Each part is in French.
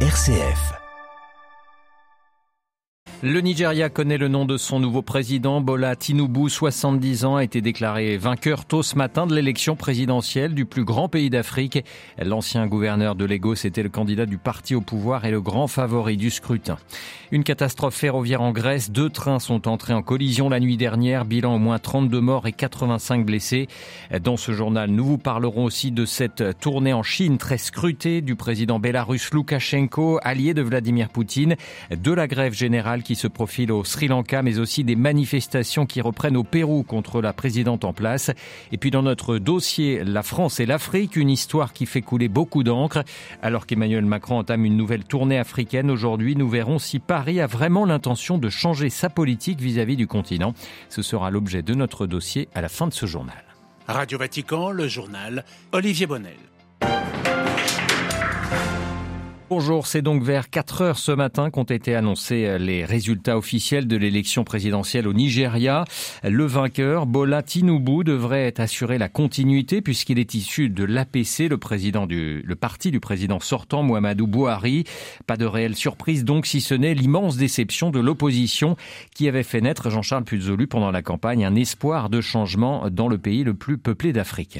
RCF. Le Nigeria connaît le nom de son nouveau président. Bola Tinubu, 70 ans, a été déclaré vainqueur tôt ce matin de l'élection présidentielle du plus grand pays d'Afrique. L'ancien gouverneur de Lagos était le candidat du parti au pouvoir et le grand favori du scrutin. Une catastrophe ferroviaire en Grèce. Deux trains sont entrés en collision la nuit dernière. Bilan au moins 32 morts et 85 blessés. Dans ce journal, nous vous parlerons aussi de cette tournée en Chine très scrutée du président bélarus Loukachenko, allié de Vladimir Poutine, de la grève générale qui se profile au Sri Lanka, mais aussi des manifestations qui reprennent au Pérou contre la présidente en place. Et puis dans notre dossier, la France et l'Afrique, une histoire qui fait couler beaucoup d'encre. Alors qu'Emmanuel Macron entame une nouvelle tournée africaine aujourd'hui, nous verrons si Paris a vraiment l'intention de changer sa politique vis-à-vis -vis du continent. Ce sera l'objet de notre dossier à la fin de ce journal. Radio Vatican, le journal, Olivier Bonnel. Bonjour, c'est donc vers 4 heures ce matin qu'ont été annoncés euh, les résultats officiels de l'élection présidentielle au Nigeria. Le vainqueur, Bola Tinubu, devrait assurer la continuité puisqu'il est issu de l'APC, le parti du président sortant, Muhammadu Buhari. Pas de réelle surprise donc, si ce n'est l'immense déception de l'opposition qui avait fait naître Jean-Charles Puzolu pendant la campagne un espoir de changement dans le pays le plus peuplé d'Afrique.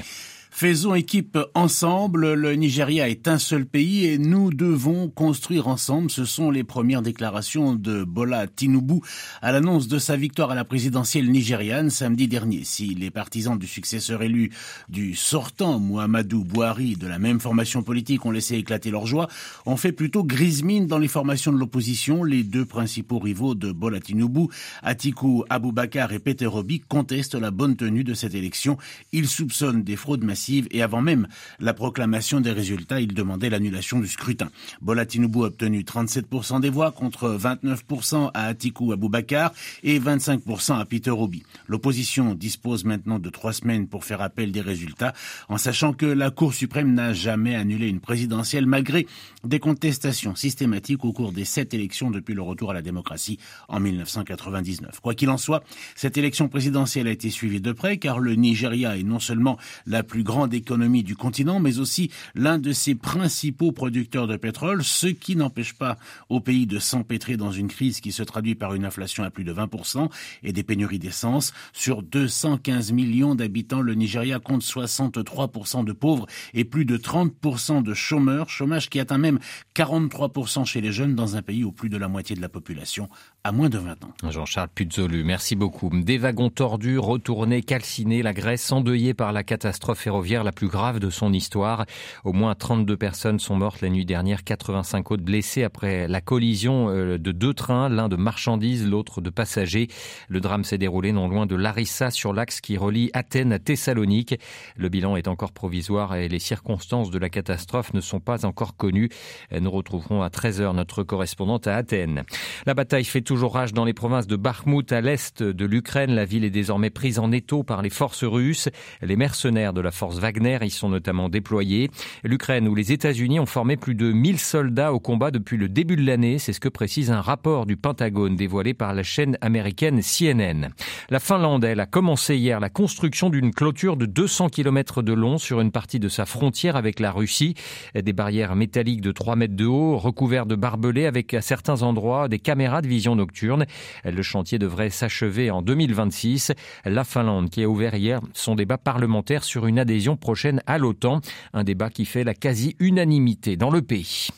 Faisons équipe ensemble. Le Nigeria est un seul pays et nous devons construire ensemble. Ce sont les premières déclarations de Bola Tinubu à l'annonce de sa victoire à la présidentielle nigériane samedi dernier. Si les partisans du successeur élu du sortant Muhammadu Buhari de la même formation politique ont laissé éclater leur joie, on fait plutôt grise mine dans les formations de l'opposition. Les deux principaux rivaux de Bola Tinubu, Atiku Abubakar et Peter Obi, contestent la bonne tenue de cette élection. Ils soupçonnent des fraudes massives et avant même la proclamation des résultats, il demandait l'annulation du scrutin. Bola Tinubu a obtenu 37% des voix contre 29% à Atiku Abubakar et 25% à Peter Obi. L'opposition dispose maintenant de trois semaines pour faire appel des résultats, en sachant que la Cour suprême n'a jamais annulé une présidentielle malgré des contestations systématiques au cours des sept élections depuis le retour à la démocratie en 1999. Quoi qu'il en soit, cette élection présidentielle a été suivie de près car le Nigeria est non seulement la plus grande économie du continent, mais aussi l'un de ses principaux producteurs de pétrole, ce qui n'empêche pas au pays de s'empêtrer dans une crise qui se traduit par une inflation à plus de 20% et des pénuries d'essence. Sur 215 millions d'habitants, le Nigeria compte 63% de pauvres et plus de 30% de chômeurs, chômage qui atteint même 43% chez les jeunes dans un pays où plus de la moitié de la population a moins de 20 ans. Jean-Charles Puzolu, merci beaucoup. Des wagons tordus, retournés, calcinés, la Grèce endeuillée par la catastrophe ferroviaire la plus grave de son histoire. Au moins 32 personnes sont mortes la nuit dernière, 85 autres blessées après la collision euh, de deux trains, l'un de marchandises, l'autre de passagers. Le drame s'est déroulé non loin de Larissa sur l'axe qui relie Athènes à Thessalonique. Le bilan est encore provisoire et les circonstances de la catastrophe ne sont pas encore connues. Nous retrouverons à 13h notre correspondante à Athènes. La bataille fait toujours rage dans les provinces de Bakhmut à l'est de l'Ukraine. La ville est désormais prise en étau par les forces russes. Les mercenaires de la force Wagner y sont notamment déployés. L'Ukraine où les États-Unis ont formé plus de 1000 soldats au combat depuis le début de l'année. C'est ce que précise un rapport du Pentagone dévoilé par la chaîne américaine CNN. La Finlande, elle, a commencé hier la construction d'une clôture de 200 km de long sur une partie de sa frontière avec la Russie. Des barrières métalliques de 3 mètres de haut, recouvertes de barbelés avec à certains endroits des caméras de vision nocturne. Le chantier devrait s'achever en 2026. La Finlande qui a ouvert hier son débat parlementaire sur une adhésion prochaine à l'OTAN, un débat qui fait la quasi-unanimité dans le pays.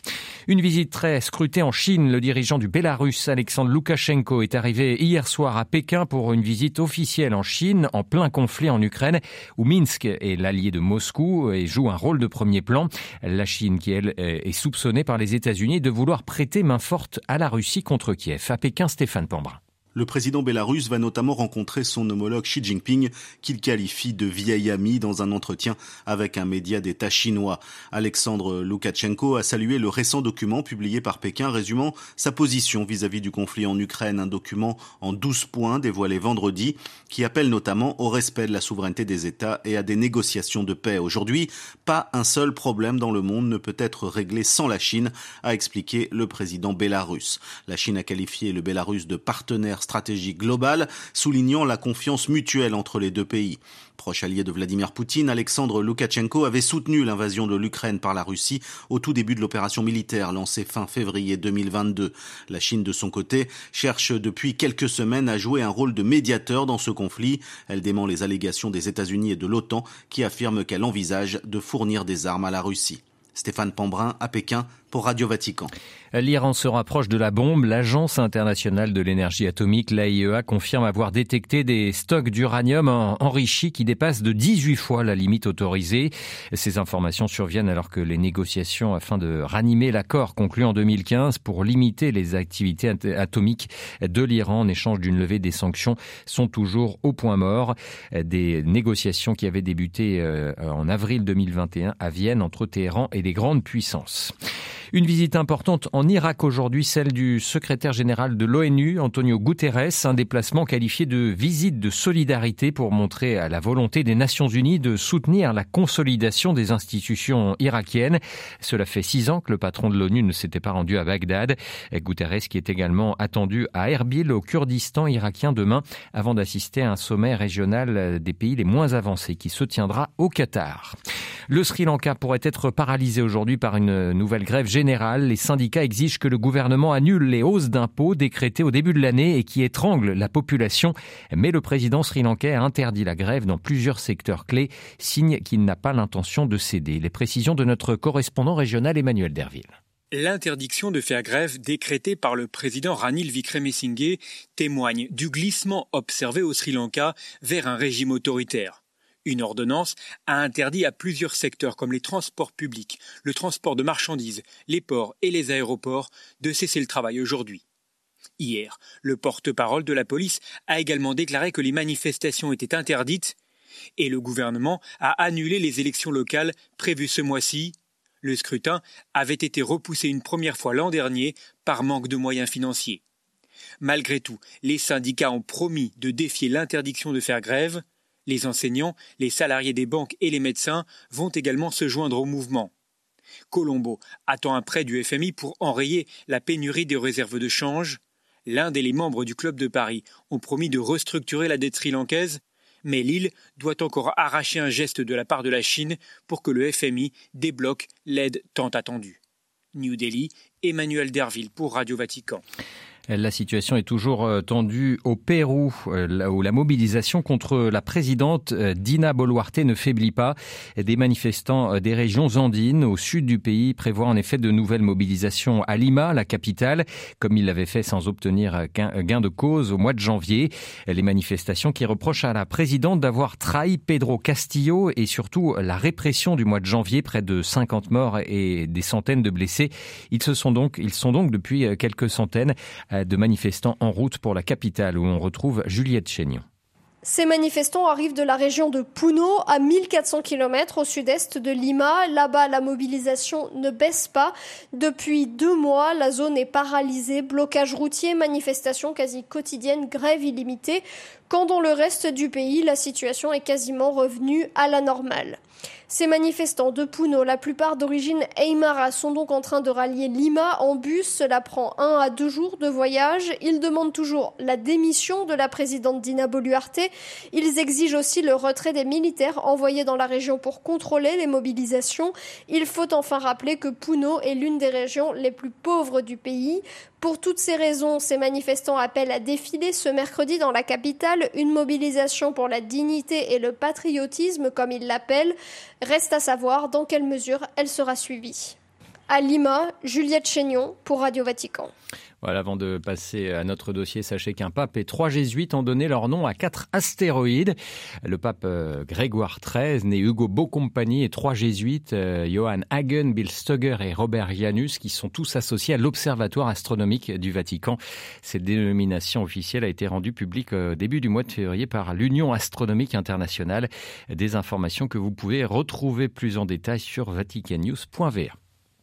Une visite très scrutée en Chine. Le dirigeant du Bélarus, Alexandre Loukachenko, est arrivé hier soir à Pékin pour une visite officielle en Chine, en plein conflit en Ukraine, où Minsk est l'allié de Moscou et joue un rôle de premier plan. La Chine, qui elle est soupçonnée par les États-Unis de vouloir prêter main forte à la Russie contre Kiev. À Pékin, Stéphane Pambrin. Le président bélarusse va notamment rencontrer son homologue Xi Jinping, qu'il qualifie de vieil ami dans un entretien avec un média d'État chinois. Alexandre Loukachenko a salué le récent document publié par Pékin résumant sa position vis-à-vis du conflit en Ukraine, un document en 12 points dévoilé vendredi qui appelle notamment au respect de la souveraineté des États et à des négociations de paix. Aujourd'hui, pas un seul problème dans le monde ne peut être réglé sans la Chine, a expliqué le président bélarusse. La Chine a qualifié le Bélarus de partenaire partenaire stratégique global, soulignant la confiance mutuelle entre les deux pays. Proche allié de Vladimir Poutine, Alexandre Loukachenko avait soutenu l'invasion de l'Ukraine par la Russie au tout début de l'opération militaire lancée fin février 2022. La Chine, de son côté, cherche depuis quelques semaines à jouer un rôle de médiateur dans ce conflit. Elle dément les allégations des États-Unis et de l'OTAN qui affirment qu'elle envisage de fournir des armes à la Russie. Stéphane Pambrin à Pékin L'Iran se rapproche de la bombe. L'Agence internationale de l'énergie atomique, l'AIEA, confirme avoir détecté des stocks d'uranium enrichi qui dépassent de 18 fois la limite autorisée. Ces informations surviennent alors que les négociations afin de ranimer l'accord conclu en 2015 pour limiter les activités atomiques de l'Iran en échange d'une levée des sanctions sont toujours au point mort. Des négociations qui avaient débuté euh, en avril 2021 à Vienne entre Téhéran et les grandes puissances. Une visite importante en Irak aujourd'hui, celle du secrétaire général de l'ONU, Antonio Guterres, un déplacement qualifié de visite de solidarité pour montrer à la volonté des Nations Unies de soutenir la consolidation des institutions irakiennes. Cela fait six ans que le patron de l'ONU ne s'était pas rendu à Bagdad. Guterres qui est également attendu à Erbil au Kurdistan irakien demain avant d'assister à un sommet régional des pays les moins avancés qui se tiendra au Qatar. Le Sri Lanka pourrait être paralysé aujourd'hui par une nouvelle grève générale. Les syndicats exigent que le gouvernement annule les hausses d'impôts décrétées au début de l'année et qui étranglent la population. Mais le président sri-lankais a interdit la grève dans plusieurs secteurs clés, signe qu'il n'a pas l'intention de céder. Les précisions de notre correspondant régional Emmanuel Derville. L'interdiction de faire grève décrétée par le président Ranil Wickremesinghe témoigne du glissement observé au Sri Lanka vers un régime autoritaire. Une ordonnance a interdit à plusieurs secteurs comme les transports publics, le transport de marchandises, les ports et les aéroports de cesser le travail aujourd'hui. Hier, le porte-parole de la police a également déclaré que les manifestations étaient interdites et le gouvernement a annulé les élections locales prévues ce mois-ci. Le scrutin avait été repoussé une première fois l'an dernier par manque de moyens financiers. Malgré tout, les syndicats ont promis de défier l'interdiction de faire grève. Les enseignants, les salariés des banques et les médecins vont également se joindre au mouvement. Colombo attend un prêt du FMI pour enrayer la pénurie des réserves de change. L'un des membres du Club de Paris ont promis de restructurer la dette sri-lankaise, mais l'île doit encore arracher un geste de la part de la Chine pour que le FMI débloque l'aide tant attendue. New Delhi, Emmanuel Derville pour Radio Vatican. La situation est toujours euh, tendue au Pérou, euh, où la mobilisation contre la présidente euh, Dina Boluarte ne faiblit pas. Des manifestants des régions andines au sud du pays prévoient en effet de nouvelles mobilisations à Lima, la capitale, comme il l'avait fait sans obtenir gain de cause au mois de janvier. Les manifestations qui reprochent à la présidente d'avoir trahi Pedro Castillo et surtout la répression du mois de janvier, près de 50 morts et des centaines de blessés. Ils, se sont donc, ils sont donc depuis quelques centaines de manifestants en route pour la capitale où on retrouve Juliette Chénion. Ces manifestants arrivent de la région de Puno, à 1400 km au sud-est de Lima. Là-bas, la mobilisation ne baisse pas. Depuis deux mois, la zone est paralysée. Blocage routier, manifestations quasi quotidiennes, grève illimitée. Quand dans le reste du pays, la situation est quasiment revenue à la normale. Ces manifestants de Puno, la plupart d'origine Aymara, sont donc en train de rallier Lima en bus. Cela prend un à deux jours de voyage. Ils demandent toujours la démission de la présidente Dina Boluarte. Ils exigent aussi le retrait des militaires envoyés dans la région pour contrôler les mobilisations. Il faut enfin rappeler que Puno est l'une des régions les plus pauvres du pays. Pour toutes ces raisons, ces manifestants appellent à défiler ce mercredi dans la capitale une mobilisation pour la dignité et le patriotisme, comme ils l'appellent. Reste à savoir dans quelle mesure elle sera suivie. À Lima, Juliette Chénion pour Radio Vatican. Voilà, avant de passer à notre dossier, sachez qu'un pape et trois jésuites ont donné leur nom à quatre astéroïdes. Le pape euh, Grégoire XIII, né Hugo Beaucompagnie et trois jésuites, euh, Johann Hagen, Bill Stugger et Robert Janus, qui sont tous associés à l'Observatoire astronomique du Vatican. Cette dénomination officielle a été rendue publique au début du mois de février par l'Union astronomique internationale. Des informations que vous pouvez retrouver plus en détail sur vaticannews.va.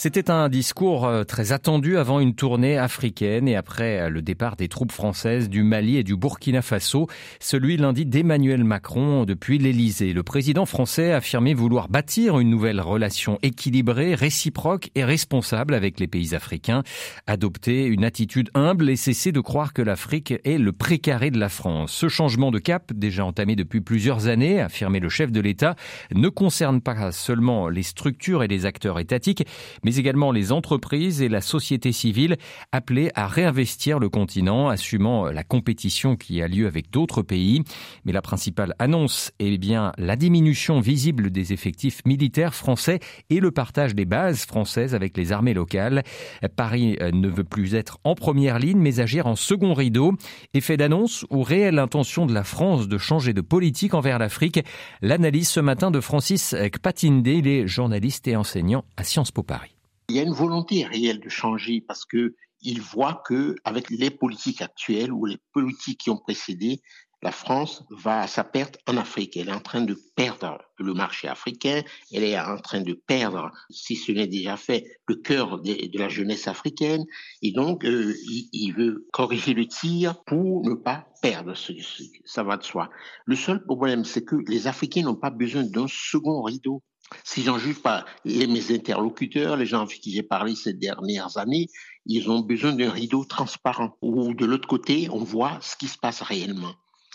C'était un discours euh, très attendu avant une tournée africaine et après euh, le départ des troupes françaises du Mali et du Burkina Faso, celui lundi d'Emmanuel Macron depuis l'Elysée. Le président français a affirmé vouloir bâtir une nouvelle relation équilibrée, réciproque et responsable avec les pays africains, adopter une attitude humble et cesser de croire que l'Afrique est le précaré de la France. Ce changement de cap, déjà entamé depuis plusieurs années, affirmé le chef de l'État, ne concerne pas seulement les structures et les acteurs étatiques, également les entreprises et la société civile appelées à réinvestir le continent, assumant la compétition qui a lieu avec d'autres pays. Mais la principale annonce est bien la diminution visible des effectifs militaires français et le partage des bases françaises avec les armées locales. Paris euh, ne veut plus être en première ligne, mais agir en second rideau. Effet d'annonce ou réelle intention de la France de changer de politique envers l'Afrique? L'analyse ce matin de Francis Kpatinde, il est journaliste et enseignant à Sciences Po Paris. Il y a une volonté réelle de changer parce que il voit que avec les politiques actuelles ou les politiques qui ont précédé, la France va à sa perte en Afrique. Elle est en train de perdre le marché africain. Elle est en train de perdre, si ce n'est déjà fait, le cœur de, la jeunesse africaine. Et donc, euh, il, veut corriger le tir pour ne pas perdre. Ce, ça va de soi. Le seul problème, c'est que les Africains n'ont pas besoin d'un second rideau si j'en juge pas les, mes interlocuteurs, les gens avec qui j'ai parlé ces dernières années, ils ont besoin d'un rideau transparent où de l'autre côté, on voit ce qui se passe réellement.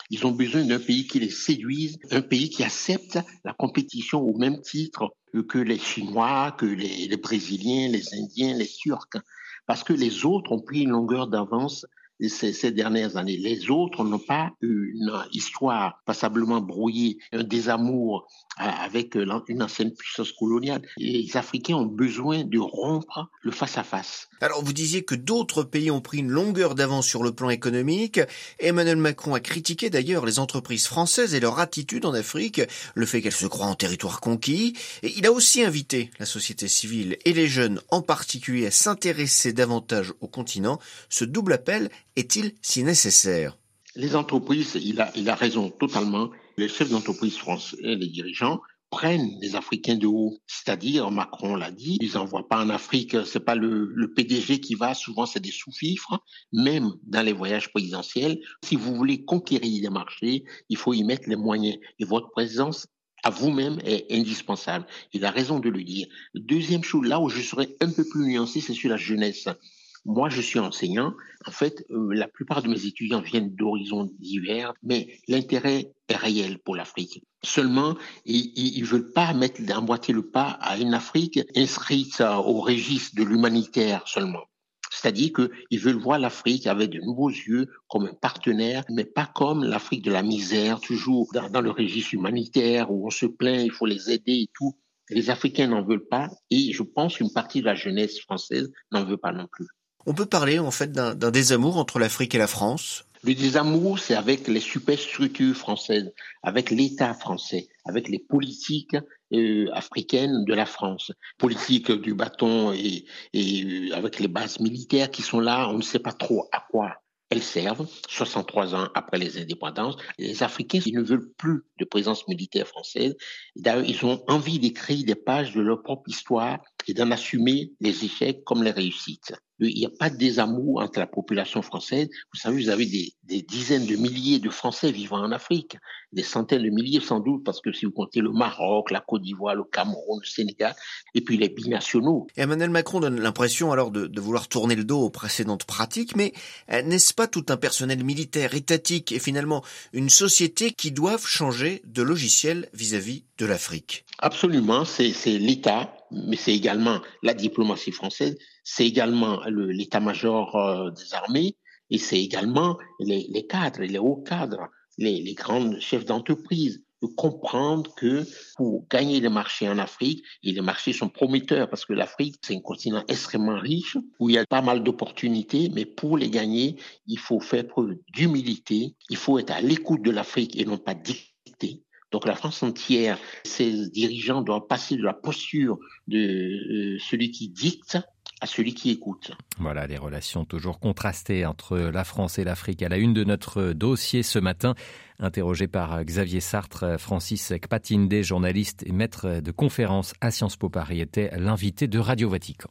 Ils ont besoin d'un pays qui les séduise, un pays qui accepte la compétition au même titre que les Chinois, que les, les Brésiliens, les Indiens, les Turcs, parce que les autres ont pris une longueur d'avance ces, dernières années. Les autres n'ont pas une histoire passablement brouillée, un désamour euh, avec euh, une ancienne puissance coloniale. les Africains ont besoin de rompre le face-à-face. Alors vous disiez que d'autres pays ont pris une longueur d'avance sur le plan économique. Emmanuel Macron a critiqué d'ailleurs les entreprises françaises et leur attitude en Afrique, le fait qu'elles se croient en territoire conquis. Et il a aussi invité la société civile et les jeunes en particulier à s'intéresser davantage au continent. Ce double appel est-il si nécessaire? Les entreprises, il a, raison totalement. Les chefs d'entreprise français, les dirigeants, prennent les Africains de haut. C'est-à-dire, Macron l'a dit, ils n'envoient pas en Afrique, c'est pas le, le, PDG qui va, souvent c'est des sous-fifres, même dans les voyages présidentiels. Si vous voulez conquérir des marchés, il faut y mettre les moyens. Et votre présence à vous-même est indispensable. Il a raison de le dire. Deuxième chose, là où je serais un peu plus nuancé, c'est sur la jeunesse. Moi, je suis enseignant. En fait, euh, la plupart de mes étudiants viennent d'horizons divers, mais l'intérêt est réel pour l'Afrique. Seulement, ils ne veulent pas mettre d'emboîter le pas à une Afrique inscrite au registre de l'humanitaire seulement. C'est-à-dire qu'ils veulent voir l'Afrique avec de nouveaux yeux comme un partenaire, mais pas comme l'Afrique de la misère, toujours dans, dans, le registre humanitaire où on se plaint, il faut les aider et tout. Les Africains n'en veulent pas et je pense qu'une partie de la jeunesse française n'en veut pas non plus. On peut parler en fait d'un désamour entre l'Afrique et la France? Le désamour, c'est avec les superstructures françaises, avec l'État français, avec les politiques euh, africaines de la France. Politique du bâton et, euh, avec les bases militaires qui sont là, on ne sait pas trop à quoi elles servent, 63 ans après les indépendances. Les Africains, ils ne veulent plus de présence militaire française. D'ailleurs, ils ont envie d'écrire des pages de leur propre histoire et d'en assumer les échecs comme les réussites. Il n'y a pas de désamour entre la population française. Vous savez, vous avez des, des, dizaines de milliers de Français vivant en Afrique, des centaines de milliers sans doute, parce que si vous comptez le Maroc, la Côte d'Ivoire, le Cameroun, le Sénégal, et puis les binationaux. Et Emmanuel Macron donne l'impression alors de, de, vouloir tourner le dos aux précédentes pratiques, mais euh, n'est-ce pas tout un personnel militaire, étatique et finalement une société qui doivent changer de logiciel vis-à-vis -vis de l'Afrique? Absolument, c'est l'État mais c'est également la diplomatie française, c'est également l'état-major euh, des armées, et c'est également les, cadres, les hauts cadres, les, les grands chefs d'entreprise, de comprendre que pour gagner les marchés en Afrique, et les marchés sont prometteurs parce que l'Afrique, c'est un continent extrêmement riche, où il y a pas mal d'opportunités, mais pour les gagner, il faut faire preuve d'humilité, il faut être à l'écoute de l'Afrique et non pas dicter. Donc la France entière, ses dirigeants doivent passer de la posture de euh, celui qui dicte à celui qui écoute. Voilà, les relations toujours contrastées entre la France et l'Afrique. À la une de notre dossier ce matin, interrogé par Xavier Sartre, Francis Kpatinde, journaliste et maître de conférence à Sciences Po Paris, était l'invité de Radio Vatican.